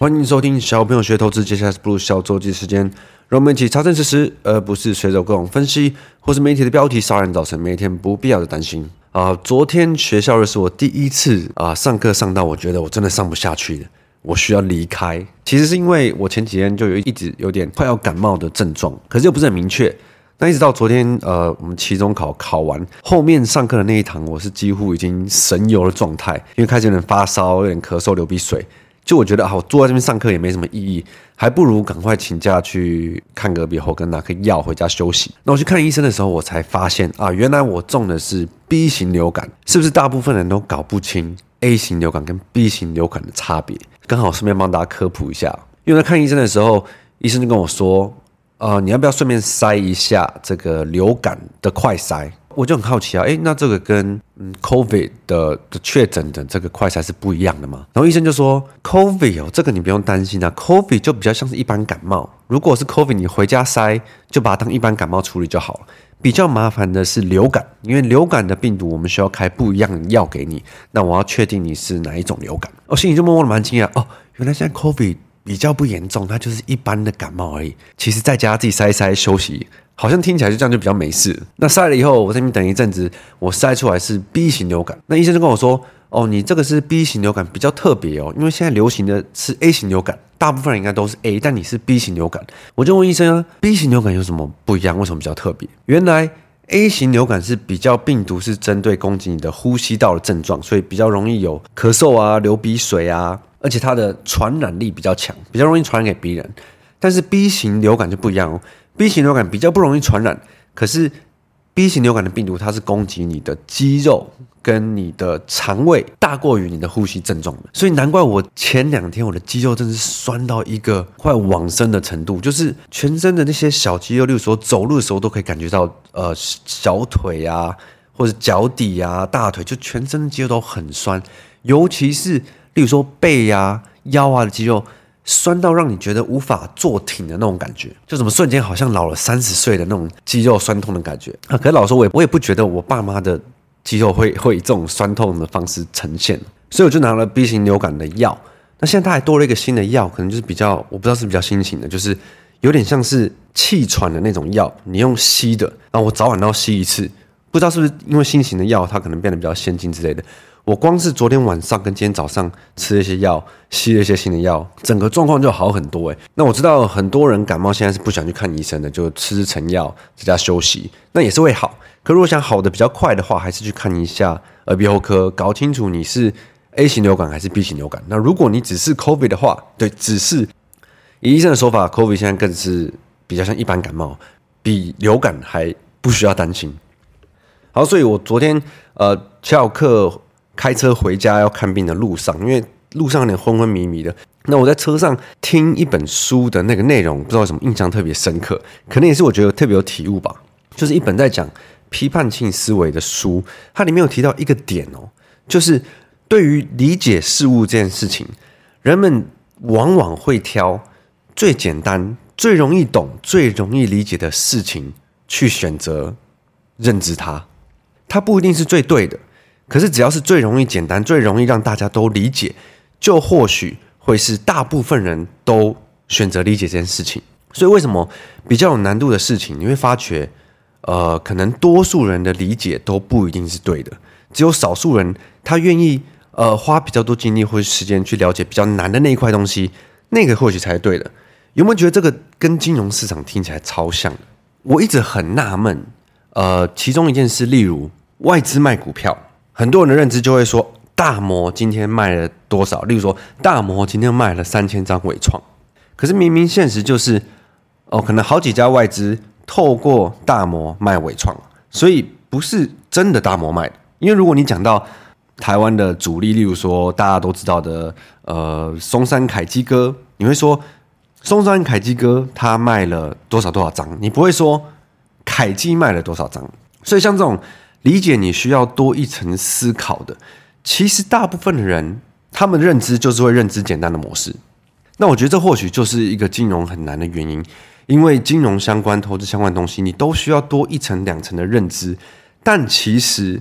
欢迎收听小朋友学投资，接下来是不如小周记时间，让我们一起查证事实，而不是随着各种分析或是媒体的标题，杀人造成每天不必要的担心啊！昨天学校是我第一次啊上课上到我觉得我真的上不下去了，我需要离开。其实是因为我前几天就有一直有点快要感冒的症状，可是又不是很明确。那一直到昨天，呃，我们期中考考完，后面上课的那一堂，我是几乎已经神游的状态，因为开始有点发烧，有点咳嗽、流鼻水，就我觉得，好，坐在这边上课也没什么意义，还不如赶快请假去看个鼻喉跟拿颗药回家休息。那我去看医生的时候，我才发现啊，原来我中的是 B 型流感，是不是大部分人都搞不清 A 型流感跟 B 型流感的差别？刚好顺便帮大家科普一下，因为在看医生的时候，医生就跟我说。呃，你要不要顺便塞一下这个流感的快筛？我就很好奇啊，诶，那这个跟嗯 COVID 的的确诊的这个快筛是不一样的吗？然后医生就说，COVID 哦，这个你不用担心啊，COVID 就比较像是一般感冒。如果是 COVID，你回家筛就把它当一般感冒处理就好了。比较麻烦的是流感，因为流感的病毒我们需要开不一样的药给你。那我要确定你是哪一种流感。我心里就默默的蛮惊讶哦，原来现在 COVID。比较不严重，它就是一般的感冒而已。其实在家自己塞一塞休息，好像听起来就这样就比较没事。那塞了以后，我在那边等一阵子，我塞出来是 B 型流感。那医生就跟我说：“哦，你这个是 B 型流感，比较特别哦，因为现在流行的是 A 型流感，大部分人应该都是 A，但你是 B 型流感。”我就问医生啊：“B 型流感有什么不一样？为什么比较特别？”原来 A 型流感是比较病毒是针对攻击你的呼吸道的症状，所以比较容易有咳嗽啊、流鼻水啊。而且它的传染力比较强，比较容易传染给别人。但是 B 型流感就不一样哦，B 型流感比较不容易传染，可是 B 型流感的病毒它是攻击你的肌肉跟你的肠胃，大过于你的呼吸症状的。所以难怪我前两天我的肌肉真是酸到一个快往生的程度，就是全身的那些小肌肉，例如说走路的时候都可以感觉到，呃，小腿啊，或者脚底啊、大腿，就全身肌肉都很酸，尤其是。例如说背呀、腰啊的肌肉酸到让你觉得无法坐挺的那种感觉，就怎么瞬间好像老了三十岁的那种肌肉酸痛的感觉啊！可是老实说，我也我也不觉得我爸妈的肌肉会 会以这种酸痛的方式呈现，所以我就拿了 B 型流感的药。那现在他还多了一个新的药，可能就是比较我不知道是比较新型的，就是有点像是气喘的那种药，你用吸的，然后我早晚都要吸一次，不知道是不是因为新型的药它可能变得比较先进之类的。我光是昨天晚上跟今天早上吃了一些药，吸了一些新的药，整个状况就好很多诶。那我知道很多人感冒现在是不想去看医生的，就吃吃成药，在家休息，那也是会好。可如果想好的比较快的话，还是去看一下耳鼻喉科，搞清楚你是 A 型流感还是 B 型流感。那如果你只是 COVID 的话，对，只是以医生的说法，COVID 现在更是比较像一般感冒，比流感还不需要担心。好，所以我昨天呃翘课。开车回家要看病的路上，因为路上有点昏昏迷迷的。那我在车上听一本书的那个内容，不知道什么印象特别深刻，可能也是我觉得特别有体悟吧。就是一本在讲批判性思维的书，它里面有提到一个点哦，就是对于理解事物这件事情，人们往往会挑最简单、最容易懂、最容易理解的事情去选择认知它，它不一定是最对的。可是，只要是最容易简单、最容易让大家都理解，就或许会是大部分人都选择理解这件事情。所以，为什么比较有难度的事情，你会发觉，呃，可能多数人的理解都不一定是对的，只有少数人他愿意呃花比较多精力或时间去了解比较难的那一块东西，那个或许才是对的。有没有觉得这个跟金融市场听起来超像？我一直很纳闷，呃，其中一件事，例如外资卖股票。很多人的认知就会说，大摩今天卖了多少？例如说，大摩今天卖了三千张纬创。可是明明现实就是，哦，可能好几家外资透过大摩卖纬创，所以不是真的大摩卖的。因为如果你讲到台湾的主力，例如说大家都知道的，呃，松山凯基哥，你会说松山凯基哥他卖了多少多少张？你不会说凯基卖了多少张？所以像这种。理解你需要多一层思考的，其实大部分的人，他们的认知就是会认知简单的模式。那我觉得这或许就是一个金融很难的原因，因为金融相关、投资相关的东西，你都需要多一层、两层的认知。但其实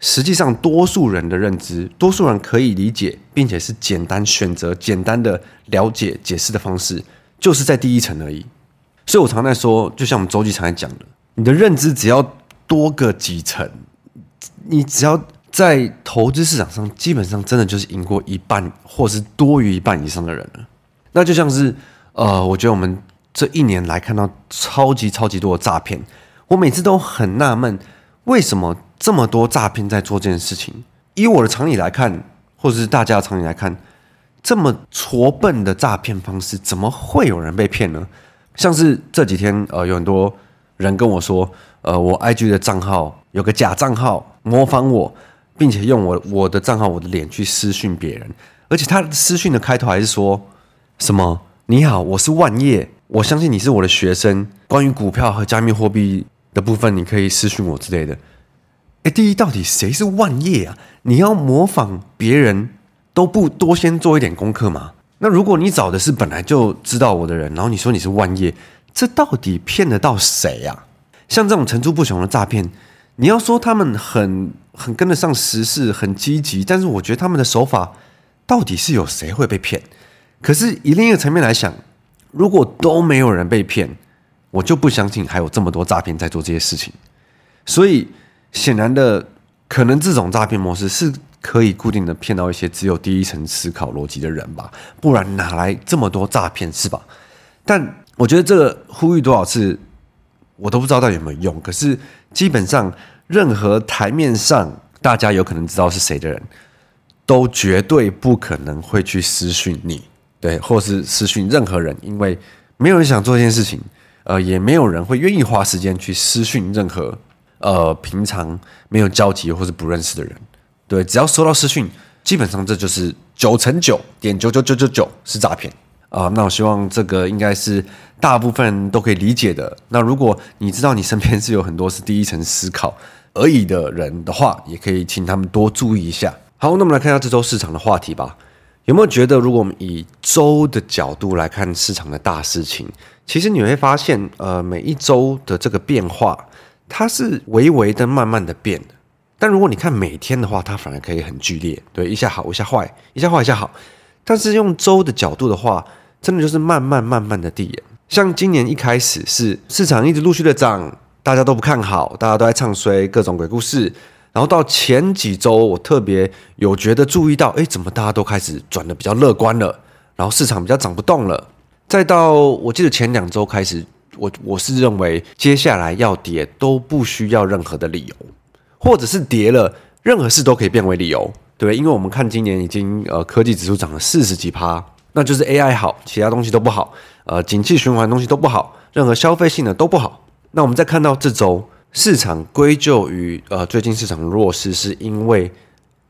实际上多数人的认知，多数人可以理解，并且是简单选择、简单的了解、解释的方式，就是在第一层而已。所以我常在说，就像我们周记常在讲的，你的认知只要多个几层，你只要在投资市场上，基本上真的就是赢过一半，或是多于一半以上的人了。那就像是，呃，我觉得我们这一年来看到超级超级多的诈骗，我每次都很纳闷，为什么这么多诈骗在做这件事情？以我的常理来看，或者是大家的常理来看，这么拙笨的诈骗方式，怎么会有人被骗呢？像是这几天，呃，有很多人跟我说，呃，我 IG 的账号有个假账号模仿我，并且用我我的账号我的脸去私讯别人，而且他私讯的开头还是说什么“你好，我是万叶，我相信你是我的学生，关于股票和加密货币的部分，你可以私讯我之类的。”哎，第一，到底谁是万叶啊？你要模仿别人都不多先做一点功课吗？那如果你找的是本来就知道我的人，然后你说你是万叶，这到底骗得到谁呀？像这种层出不穷的诈骗，你要说他们很很跟得上时事，很积极，但是我觉得他们的手法到底是有谁会被骗？可是以另一个层面来想，如果都没有人被骗，我就不相信还有这么多诈骗在做这些事情。所以显然的，可能这种诈骗模式是。可以固定的骗到一些只有第一层思考逻辑的人吧，不然哪来这么多诈骗是吧？但我觉得这个呼吁多少次，我都不知道到底有没有用。可是基本上，任何台面上大家有可能知道是谁的人，都绝对不可能会去私讯你，对，或是私讯任何人，因为没有人想做这件事情，呃，也没有人会愿意花时间去私讯任何呃平常没有交集或是不认识的人。对，只要收到私讯，基本上这就是九成九点九九九九九是诈骗啊！那我希望这个应该是大部分人都可以理解的。那如果你知道你身边是有很多是第一层思考而已的人的话，也可以请他们多注意一下。好，那我们来看一下这周市场的话题吧。有没有觉得，如果我们以周的角度来看市场的大事情，其实你会发现，呃，每一周的这个变化，它是微微的、慢慢的变的。但如果你看每天的话，它反而可以很剧烈，对，一下好，一下坏，一下坏，一下好。但是用周的角度的话，真的就是慢慢慢慢的递延。像今年一开始是市场一直陆续的涨，大家都不看好，大家都在唱衰各种鬼故事。然后到前几周，我特别有觉得注意到，哎，怎么大家都开始转的比较乐观了？然后市场比较涨不动了。再到我记得前两周开始，我我是认为接下来要跌都不需要任何的理由。或者是跌了，任何事都可以变为理由，对，因为我们看今年已经呃科技指数涨了四十几趴，那就是 AI 好，其他东西都不好，呃，景气循环东西都不好，任何消费性的都不好。那我们再看到这周市场归咎于呃最近市场弱势，是因为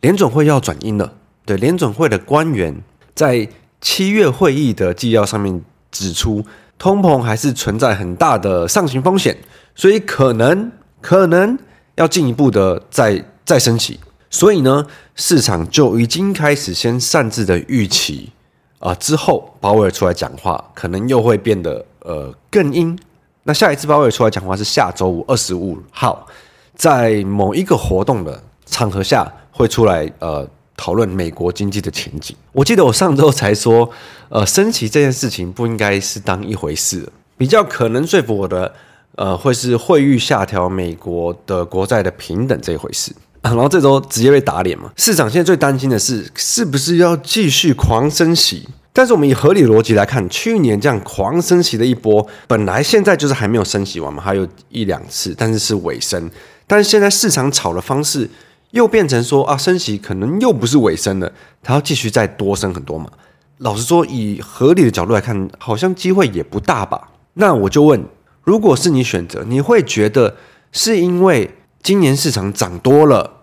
联准会要转阴了，对，联准会的官员在七月会议的纪要上面指出，通膨还是存在很大的上行风险，所以可能可能。要进一步的再再升起，所以呢，市场就已经开始先擅自的预期、呃，之后鲍威尔出来讲话，可能又会变得呃更鹰。那下一次鲍威尔出来讲话是下周五二十五号，在某一个活动的场合下会出来呃讨论美国经济的前景。我记得我上周才说，呃，升息这件事情不应该是当一回事，比较可能说服我的。呃，会是会预下调美国的国债的平等这一回事，然后这周直接被打脸嘛。市场现在最担心的是，是不是要继续狂升息？但是我们以合理逻辑来看，去年这样狂升息的一波，本来现在就是还没有升息完嘛，还有一两次，但是是尾声。但是现在市场炒的方式又变成说啊，升息可能又不是尾声了，它要继续再多升很多嘛。老实说，以合理的角度来看，好像机会也不大吧。那我就问。如果是你选择，你会觉得是因为今年市场涨多了，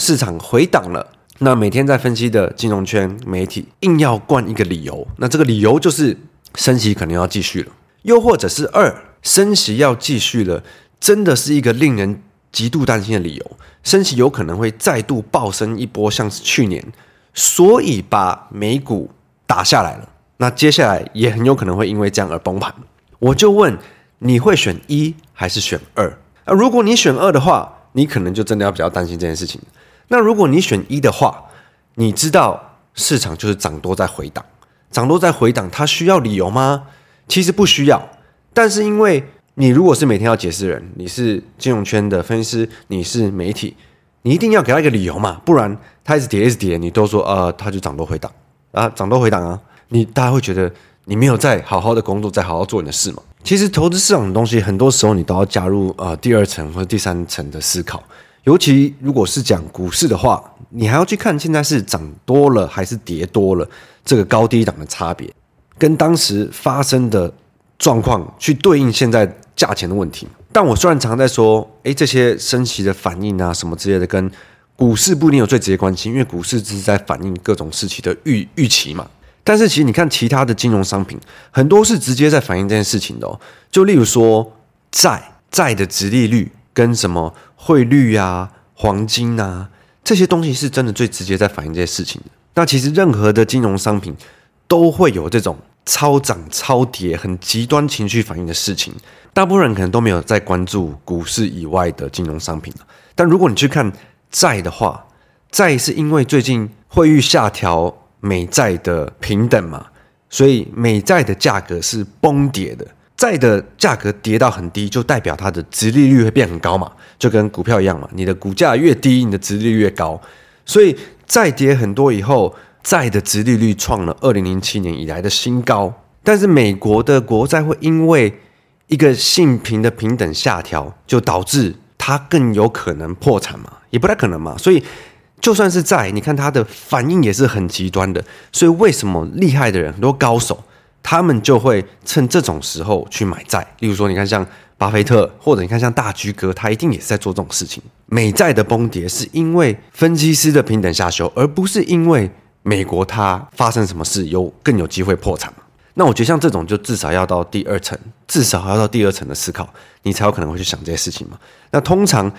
市场回档了，那每天在分析的金融圈媒体硬要灌一个理由，那这个理由就是升息可能要继续了，又或者是二升息要继续了，真的是一个令人极度担心的理由，升息有可能会再度暴升一波，像是去年，所以把美股打下来了，那接下来也很有可能会因为这样而崩盘，我就问。你会选一还是选二？啊，如果你选二的话，你可能就真的要比较担心这件事情。那如果你选一的话，你知道市场就是涨多在回档，涨多在回档，它需要理由吗？其实不需要。但是因为你如果是每天要解释人，你是金融圈的分析师，你是媒体，你一定要给他一个理由嘛，不然他一直跌一直跌，你都说呃，他就涨多回档啊，涨多回档啊，你大家会觉得你没有在好好的工作，在好好做你的事嘛。其实投资市场的东西，很多时候你都要加入呃第二层或者第三层的思考。尤其如果是讲股市的话，你还要去看现在是涨多了还是跌多了，这个高低档的差别，跟当时发生的状况去对应现在价钱的问题。但我虽然常在说，诶，这些升息的反应啊，什么之类的，跟股市不一定有最直接关系，因为股市只是在反映各种事情的预预期嘛。但是其实你看其他的金融商品，很多是直接在反映这件事情的哦。就例如说债债的殖利率。跟什么汇率啊、黄金啊这些东西是真的最直接在反映这些事情的。那其实任何的金融商品都会有这种超涨、超跌、很极端情绪反应的事情。大部分人可能都没有在关注股市以外的金融商品。但如果你去看债的话，债是因为最近汇率下调美债的平等嘛，所以美债的价格是崩跌的。债的价格跌到很低，就代表它的殖利率会变很高嘛，就跟股票一样嘛。你的股价越低，你的殖利率越高。所以债跌很多以后，债的殖利率创了二零零七年以来的新高。但是美国的国债会因为一个性平的平等下调，就导致它更有可能破产嘛？也不太可能嘛。所以就算是债，你看它的反应也是很极端的。所以为什么厉害的人很多高手？他们就会趁这种时候去买债，例如说，你看像巴菲特，或者你看像大居哥，他一定也是在做这种事情。美债的崩跌是因为分析师的平等下修，而不是因为美国它发生什么事有更有机会破产。那我觉得像这种就至少要到第二层，至少要到第二层的思考，你才有可能会去想这些事情嘛。那通常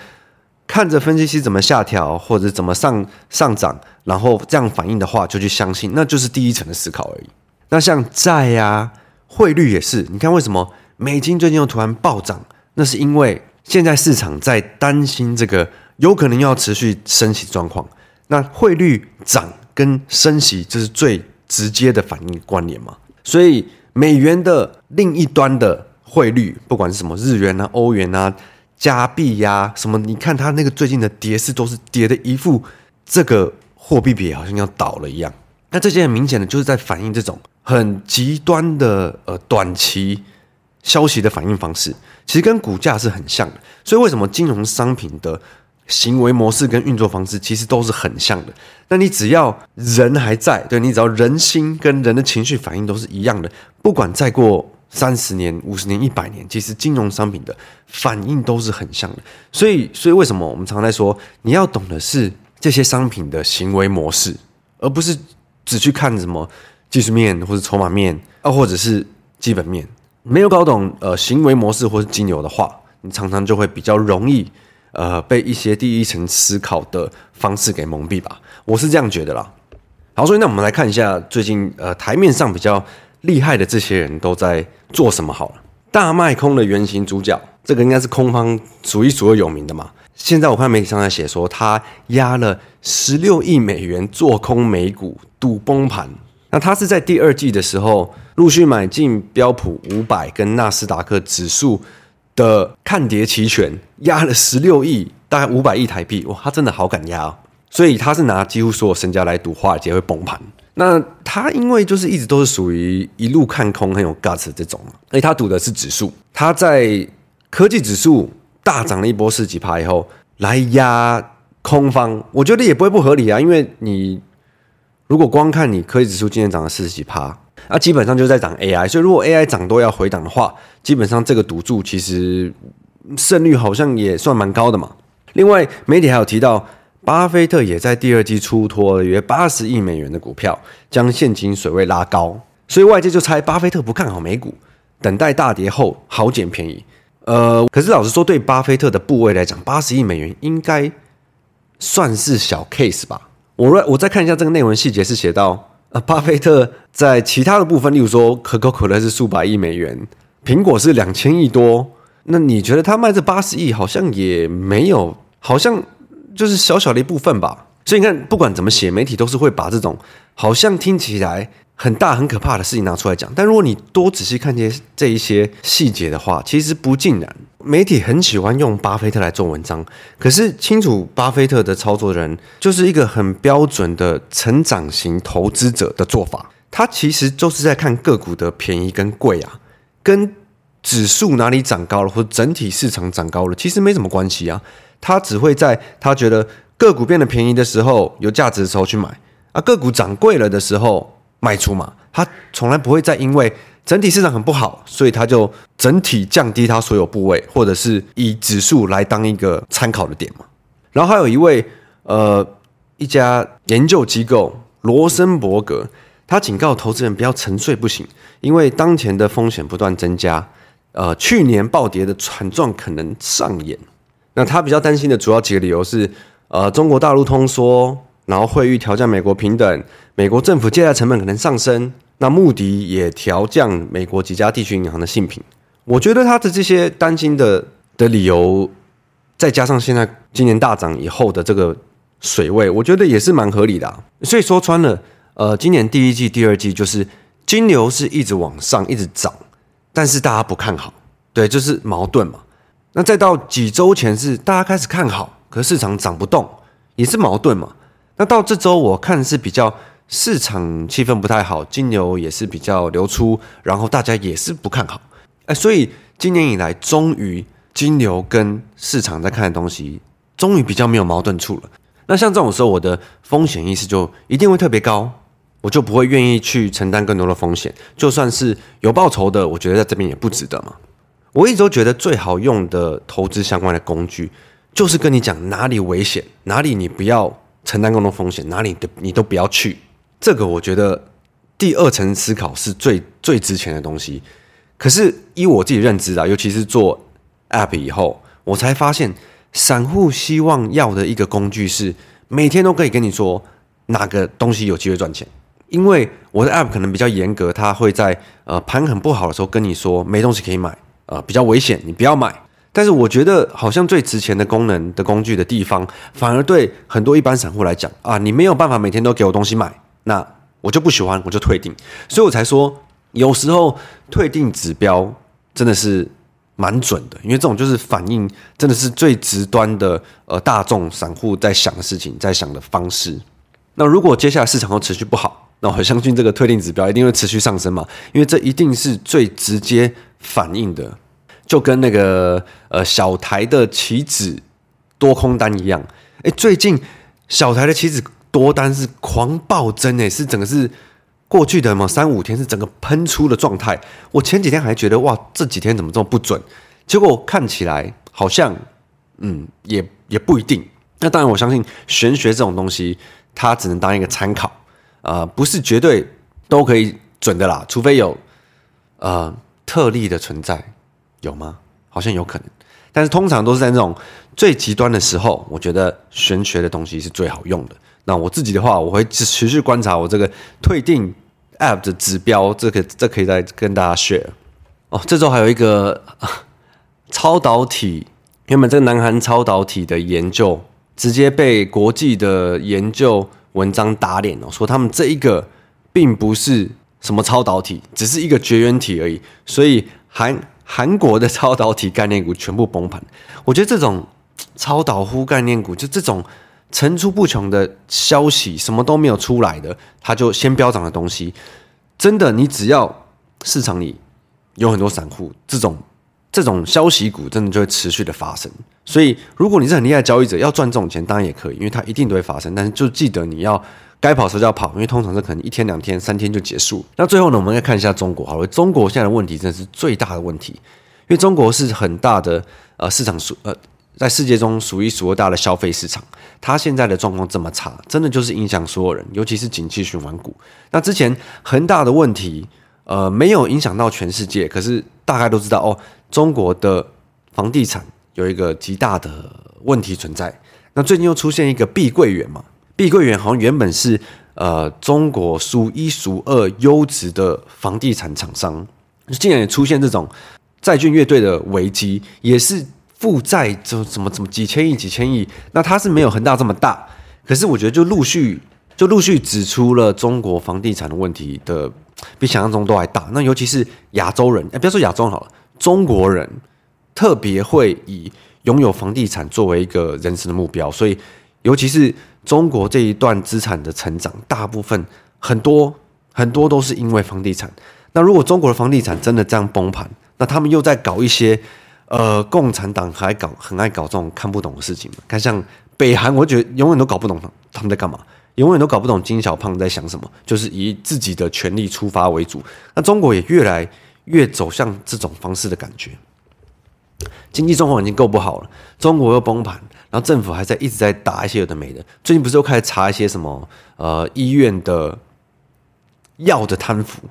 看着分析师怎么下调或者怎么上上涨，然后这样反应的话，就去相信，那就是第一层的思考而已。那像债呀、汇率也是，你看为什么美金最近又突然暴涨？那是因为现在市场在担心这个有可能要持续升息状况。那汇率涨跟升息这是最直接的反应关联嘛？所以美元的另一端的汇率，不管是什么日元啊、欧元啊、加币呀，什么，你看它那个最近的跌势都是跌的一副这个货币币好像要倒了一样。那这些很明显的就是在反映这种。很极端的呃短期消息的反应方式，其实跟股价是很像的。所以为什么金融商品的行为模式跟运作方式其实都是很像的？那你只要人还在，对，你只要人心跟人的情绪反应都是一样的，不管再过三十年、五十年、一百年，其实金融商品的反应都是很像的。所以，所以为什么我们常在说，你要懂的是这些商品的行为模式，而不是只去看什么。技术面或者筹码面啊，或者是基本面，没有搞懂呃行为模式或是金流的话，你常常就会比较容易呃被一些第一层思考的方式给蒙蔽吧。我是这样觉得啦。好，所以那我们来看一下最近呃台面上比较厉害的这些人都在做什么好了。大卖空的原型主角，这个应该是空方数一数二有名的嘛。现在我看媒体上在写说，他压了十六亿美元做空美股，赌崩盘。那他是在第二季的时候陆续买进标普五百跟纳斯达克指数的看跌期权，压了十六亿，大概五百亿台币。哇，他真的好敢压哦！所以他是拿几乎所有身家来赌华尔街会崩盘。那他因为就是一直都是属于一路看空很有 guts 这种嘛，所以他赌的是指数。他在科技指数大涨了一波十几趴以后来压空方，我觉得也不会不合理啊，因为你。如果光看你科技指数今天涨了四十几趴，那基本上就在涨 AI。所以如果 AI 涨多要回档的话，基本上这个赌注其实胜率好像也算蛮高的嘛。另外，媒体还有提到，巴菲特也在第二季出脱了约八十亿美元的股票，将现金水位拉高。所以外界就猜巴菲特不看好美股，等待大跌后好捡便宜。呃，可是老实说，对巴菲特的部位来讲，八十亿美元应该算是小 case 吧。我我再看一下这个内文细节，是写到啊，巴菲特在其他的部分，例如说可口可乐是数百亿美元，苹果是两千亿多，那你觉得他卖这八十亿好像也没有，好像就是小小的一部分吧。所以你看，不管怎么写，媒体都是会把这种好像听起来很大很可怕的事情拿出来讲。但如果你多仔细看这些这一些细节的话，其实不尽然。媒体很喜欢用巴菲特来做文章，可是清楚巴菲特的操作人，就是一个很标准的成长型投资者的做法。他其实就是在看个股的便宜跟贵啊，跟指数哪里涨高了，或者整体市场涨高了，其实没什么关系啊。他只会在他觉得个股变得便宜的时候，有价值的时候去买啊，个股涨贵了的时候卖出嘛。他从来不会再因为整体市场很不好，所以他就整体降低他所有部位，或者是以指数来当一个参考的点嘛。然后还有一位呃一家研究机构罗森伯格，他警告投资人不要沉睡不醒，因为当前的风险不断增加。呃，去年暴跌的惨状可能上演。那他比较担心的主要几个理由是：呃，中国大陆通缩，然后汇率调降美国平等，美国政府借贷成本可能上升。那穆迪也调降美国几家地区银行的信评。我觉得他的这些担心的的理由，再加上现在今年大涨以后的这个水位，我觉得也是蛮合理的。所以说穿了，呃，今年第一季、第二季就是金牛是一直往上，一直涨。但是大家不看好，对，就是矛盾嘛。那再到几周前是大家开始看好，可是市场涨不动，也是矛盾嘛。那到这周我看是比较市场气氛不太好，金牛也是比较流出，然后大家也是不看好。哎，所以今年以来，终于金牛跟市场在看的东西，终于比较没有矛盾处了。那像这种时候，我的风险意识就一定会特别高。我就不会愿意去承担更多的风险，就算是有报酬的，我觉得在这边也不值得嘛。我一直都觉得最好用的投资相关的工具，就是跟你讲哪里危险，哪里你不要承担更多风险，哪里的你都不要去。这个我觉得第二层思考是最最值钱的东西。可是依我自己认知啊，尤其是做 App 以后，我才发现散户希望要的一个工具是每天都可以跟你说哪个东西有机会赚钱。因为我的 app 可能比较严格，它会在呃盘很不好的时候跟你说没东西可以买，呃比较危险，你不要买。但是我觉得好像最值钱的功能的工具的地方，反而对很多一般散户来讲啊，你没有办法每天都给我东西买，那我就不喜欢，我就退订。所以我才说，有时候退订指标真的是蛮准的，因为这种就是反映真的是最直端的呃大众散户在想的事情，在想的方式。那如果接下来市场又持续不好，那我相信这个退订指标一定会持续上升嘛，因为这一定是最直接反映的，就跟那个呃小台的棋子多空单一样。哎，最近小台的棋子多单是狂暴增，哎，是整个是过去的嘛三五天是整个喷出的状态。我前几天还觉得哇，这几天怎么这么不准？结果看起来好像嗯也也不一定。那当然，我相信玄学这种东西，它只能当一个参考。呃，不是绝对都可以准的啦，除非有呃特例的存在，有吗？好像有可能，但是通常都是在那种最极端的时候，我觉得玄学的东西是最好用的。那我自己的话，我会持续观察我这个退订 App 的指标，这个这可以再跟大家 share 哦。这周还有一个超导体，原本这个南韩超导体的研究直接被国际的研究。文章打脸哦，说他们这一个并不是什么超导体，只是一个绝缘体而已。所以韩韩国的超导体概念股全部崩盘。我觉得这种 超导呼概念股，就这种层出不穷的消息，什么都没有出来的，它就先飙涨的东西，真的，你只要市场里有很多散户，这种。这种消息股真的就会持续的发生，所以如果你是很厉害的交易者，要赚这种钱当然也可以，因为它一定都会发生。但是就记得你要该跑的时就要跑，因为通常是可能一天、两天、三天就结束。那最后呢，我们来看一下中国好了，中国现在的问题真的是最大的问题，因为中国是很大的呃市场数呃在世界中数一数二大的消费市场，它现在的状况这么差，真的就是影响所有人，尤其是景气循环股。那之前恒大的问题。呃，没有影响到全世界，可是大家都知道哦，中国的房地产有一个极大的问题存在。那最近又出现一个碧桂园嘛，碧桂园好像原本是呃中国数一数二优质的房地产厂商，竟然也出现这种债券乐队的危机，也是负债就怎么怎么几千亿几千亿，那它是没有恒大这么大，可是我觉得就陆续就陆续指出了中国房地产的问题的比想象中都还大。那尤其是亚洲人，哎，不要说亚洲人好了，中国人特别会以拥有房地产作为一个人生的目标，所以尤其是中国这一段资产的成长，大部分很多很多都是因为房地产。那如果中国的房地产真的这样崩盘，那他们又在搞一些。呃，共产党还搞很爱搞这种看不懂的事情？看像北韩，我觉得永远都搞不懂他们在干嘛，永远都搞不懂金小胖在想什么，就是以自己的权力出发为主。那中国也越来越走向这种方式的感觉，经济状况已经够不好了，中国又崩盘，然后政府还在一直在打一些有的没的。最近不是又开始查一些什么呃医院的药的贪腐？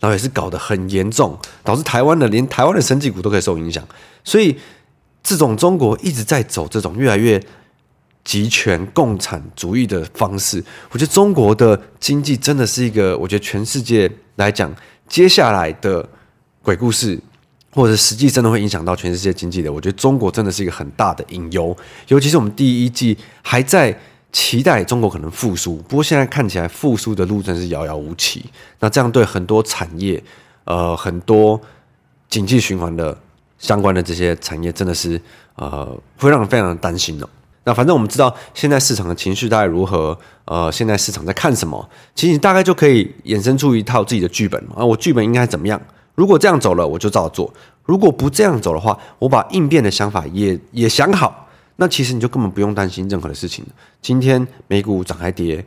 然后也是搞得很严重，导致台湾的连台湾的生技股都可以受影响。所以，这种中国一直在走这种越来越集权共产主义的方式。我觉得中国的经济真的是一个，我觉得全世界来讲，接下来的鬼故事，或者实际真的会影响到全世界经济的。我觉得中国真的是一个很大的隐忧，尤其是我们第一季还在。期待中国可能复苏，不过现在看起来复苏的路真是遥遥无期。那这样对很多产业，呃，很多经济循环的相关的这些产业，真的是呃，会让人非常的担心哦。那反正我们知道现在市场的情绪大概如何，呃，现在市场在看什么，其实你大概就可以衍生出一套自己的剧本啊。我剧本应该怎么样？如果这样走了，我就照做；如果不这样走的话，我把应变的想法也也想好。那其实你就根本不用担心任何的事情。今天美股涨还跌，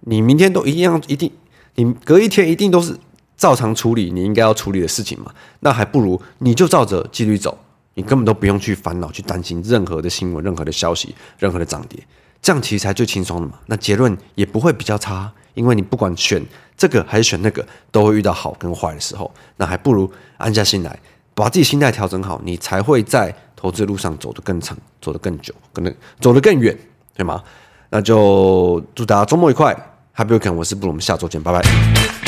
你明天都一样，一定，你隔一天一定都是照常处理你应该要处理的事情嘛。那还不如你就照着纪律走，你根本都不用去烦恼、去担心任何的新闻、任何的消息、任何的涨跌，这样其实才最轻松的嘛。那结论也不会比较差，因为你不管选这个还是选那个，都会遇到好跟坏的时候。那还不如安下心来，把自己心态调整好，你才会在。投资路上走得更长，走得更久，可能走得更远，对吗？那就祝大家周末愉快，Happy Weekend！我是布鲁，我们下周见，拜拜。